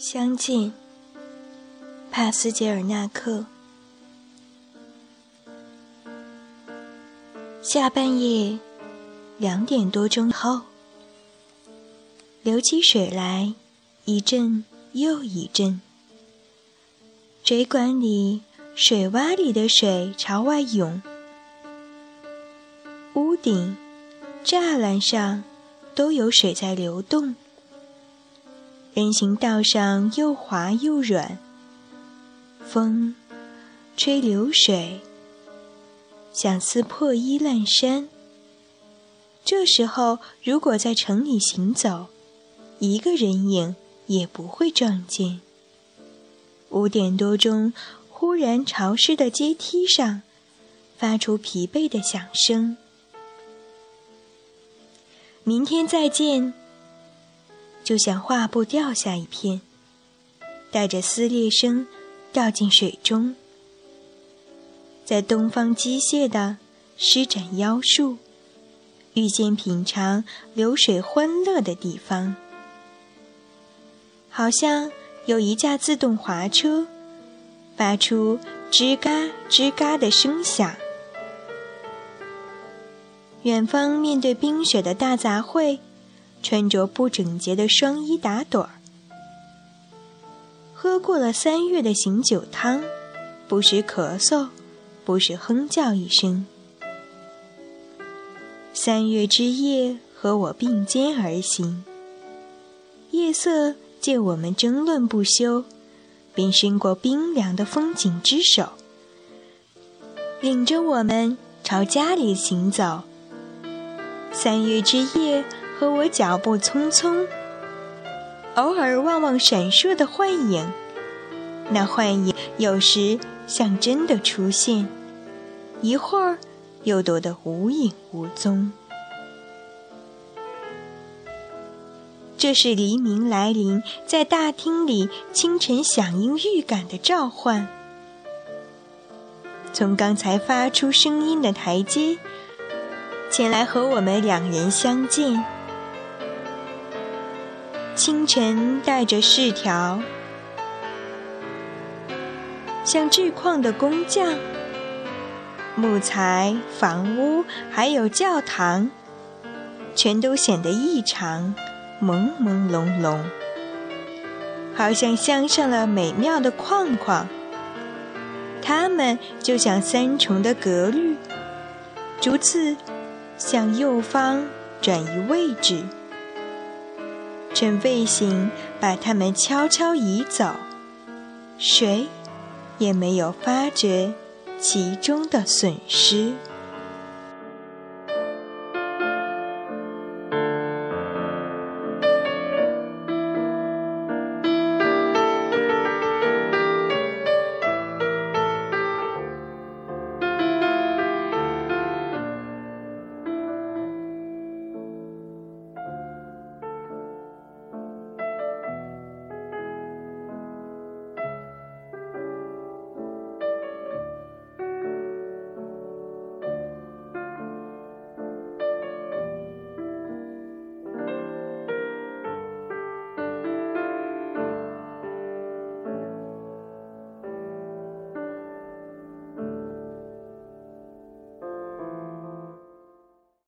相见，帕斯捷尔纳克。下半夜两点多钟后，流起水来，一阵又一阵。水管里、水洼里的水朝外涌，屋顶、栅栏上都有水在流动。人行道上又滑又软，风吹流水，想撕破衣烂衫。这时候，如果在城里行走，一个人影也不会撞见。五点多钟，忽然潮湿的阶梯上发出疲惫的响声。明天再见。就像画布掉下一片，带着撕裂声掉进水中，在东方机械的施展妖术，遇见品尝流水欢乐的地方，好像有一架自动滑车，发出吱嘎吱嘎的声响。远方面对冰雪的大杂烩。穿着不整洁的双衣打盹儿，喝过了三月的醒酒汤，不时咳嗽，不时哼叫一声。三月之夜和我并肩而行，夜色借我们争论不休，便伸过冰凉的风景之手，领着我们朝家里行走。三月之夜。和我脚步匆匆，偶尔望望闪烁的幻影，那幻影有时像真的出现，一会儿又躲得无影无踪。这是黎明来临，在大厅里清晨响应预感的召唤。从刚才发出声音的台阶，前来和我们两人相见。清晨带着饰条，像质矿的工匠，木材、房屋还有教堂，全都显得异常朦朦胧胧，好像镶上了美妙的框框。它们就像三重的格律，逐次向右方转移位置。趁卫星把它们悄悄移走，谁也没有发觉其中的损失。